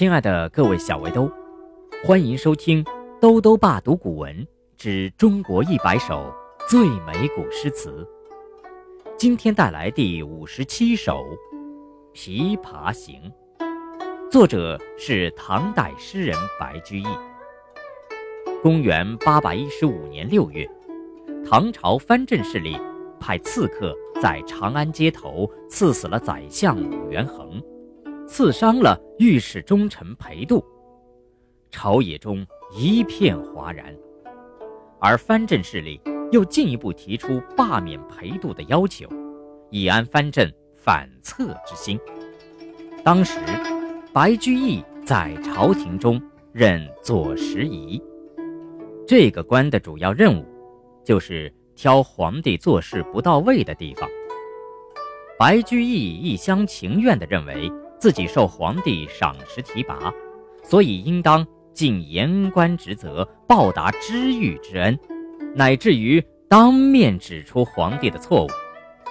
亲爱的各位小围兜，欢迎收听《兜兜爸读古文之中国一百首最美古诗词》。今天带来第五十七首《琵琶行》，作者是唐代诗人白居易。公元八百一十五年六月，唐朝藩镇势力派刺客在长安街头刺死了宰相武元衡。刺伤了御史中丞裴度，朝野中一片哗然，而藩镇势力又进一步提出罢免裴度的要求，以安藩镇反侧之心。当时，白居易在朝廷中任左拾遗，这个官的主要任务就是挑皇帝做事不到位的地方。白居易一厢情愿地认为。自己受皇帝赏识提拔，所以应当尽言官职责，报答知遇之恩，乃至于当面指出皇帝的错误。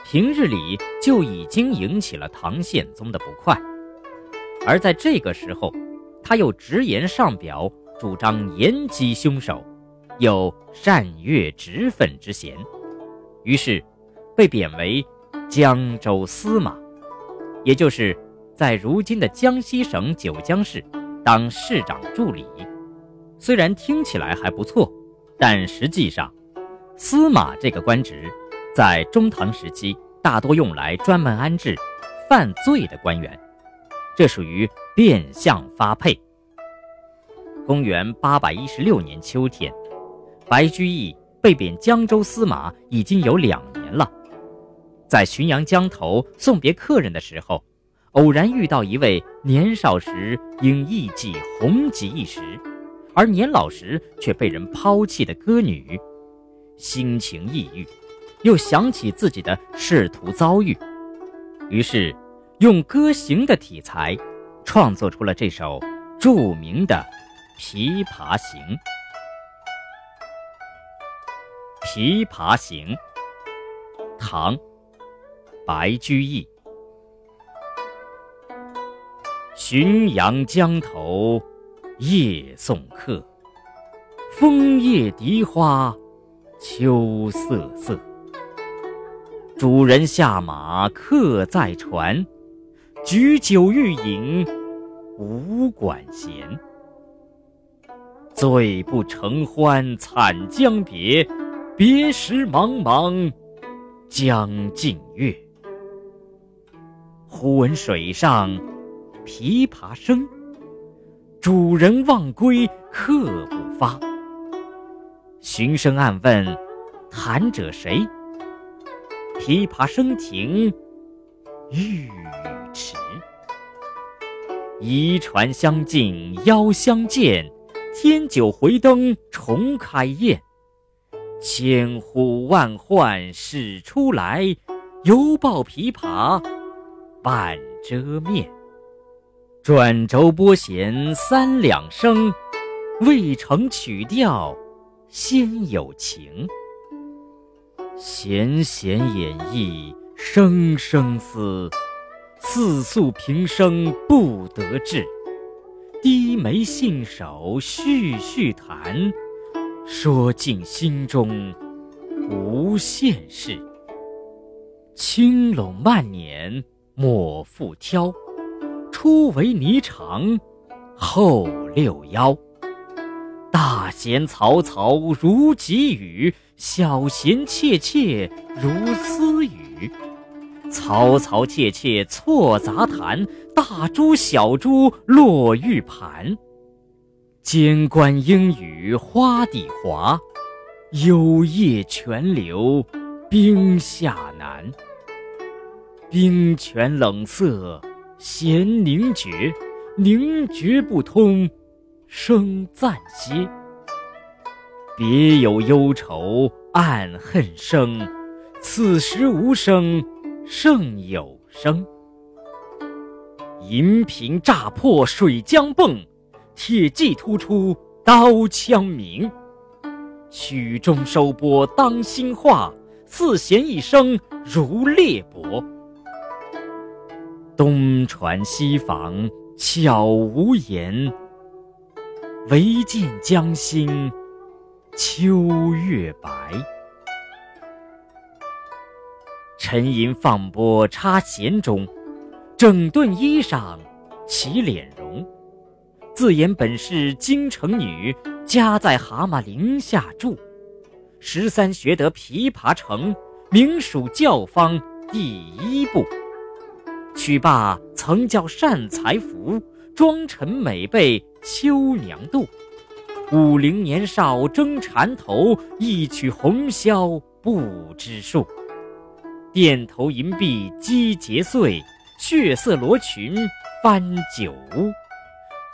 平日里就已经引起了唐宪宗的不快，而在这个时候，他又直言上表，主张严击凶手，有善越直愤之嫌，于是被贬为江州司马，也就是。在如今的江西省九江市当市长助理，虽然听起来还不错，但实际上，司马这个官职在中唐时期大多用来专门安置犯罪的官员，这属于变相发配。公元八百一十六年秋天，白居易被贬江州司马已经有两年了，在浔阳江头送别客人的时候。偶然遇到一位年少时因艺伎红极一时，而年老时却被人抛弃的歌女，心情抑郁，又想起自己的仕途遭遇，于是用歌行的题材，创作出了这首著名的《琵琶行》。《琵琶行》，唐，白居易。浔阳江头夜送客，枫叶荻花秋瑟瑟。主人下马客在船，举酒欲饮无管弦。醉不成欢惨将别，别时茫茫江浸月。忽闻水上。琵琶声，主人忘归客不发。寻声暗问，弹者谁？琵琶声停，欲语迟。移船相近邀相见，添酒回灯重开宴。千呼万唤始出来，犹抱琵琶半遮面。转轴拨弦三两声，未成曲调先有情。弦弦掩抑声声思，似诉平生不得志。低眉信手续续弹，说尽心中无限事。轻拢慢捻莫复挑。初为霓裳，后六幺。大弦嘈嘈如急雨，小弦切切如私语。嘈嘈切切错杂弹，大珠小珠落玉盘。间关莺语花底滑，幽咽泉流冰下难。冰泉冷涩。弦凝绝，凝绝不通，声暂歇。别有忧愁暗恨生，此时无声胜有声。银瓶乍破水浆迸，铁骑突出刀枪鸣。曲终收拨当心画，四弦一声如裂帛。东船西舫悄无言。唯见江心秋月白。沉吟放拨插弦中，整顿衣裳起敛容。自言本是京城女，家在蛤蟆陵下住。十三学得琵琶成，名属教坊第一部。曲罢曾教善才服，妆成美被秋娘妒。五陵年少争缠头，一曲红绡不知数。钿头银篦击节碎，血色罗裙翻酒污。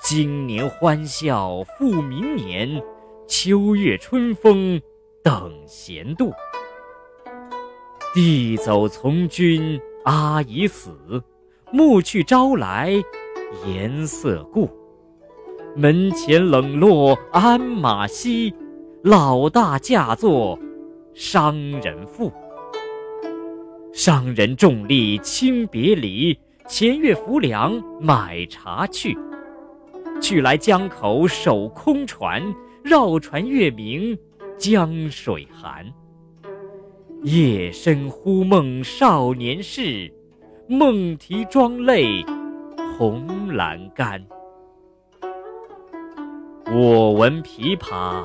今年欢笑复明年，秋月春风。等闲度，弟走从军，阿已死，暮去朝来颜色故。门前冷落鞍马稀，老大嫁作商人妇。商人重利轻别离，前月浮梁买茶去，去来江口守空船，绕船月明。江水寒，夜深忽梦少年事，梦啼妆泪红阑干。我闻琵琶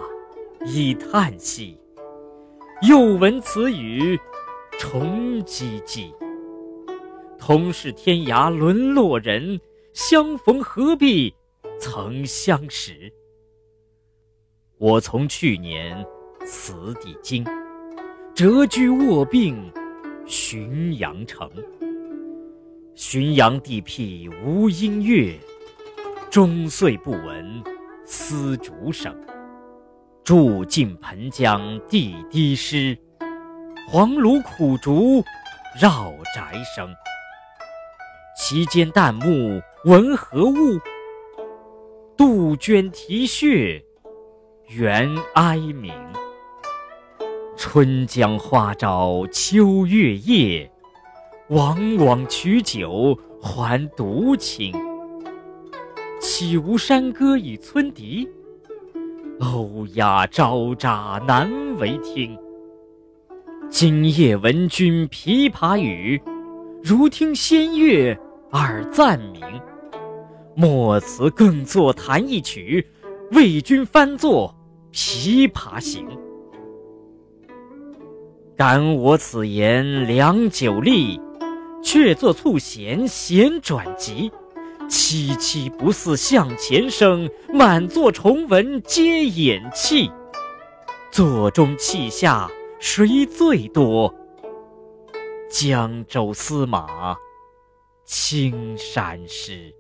已叹息，又闻此语重唧唧。同是天涯沦落人，相逢何必曾相识。我从去年。辞帝京，谪居卧病浔阳城。浔阳地僻无音乐，终岁不闻丝竹声。住近湓江地低湿，黄芦苦竹绕宅生。其间旦暮闻何物？杜鹃啼血，猿哀鸣。春江花朝秋月夜，往往取酒还独倾。岂无山歌与村笛？欧哑招札难为听。今夜闻君琵琶语，如听仙乐耳暂明。莫辞更坐弹一曲，为君翻作《琵琶行》。感我此言良久立，却坐促弦弦转急。凄凄不似向前声，满座重闻皆掩泣。座中泣下谁最多？江州司马青衫湿。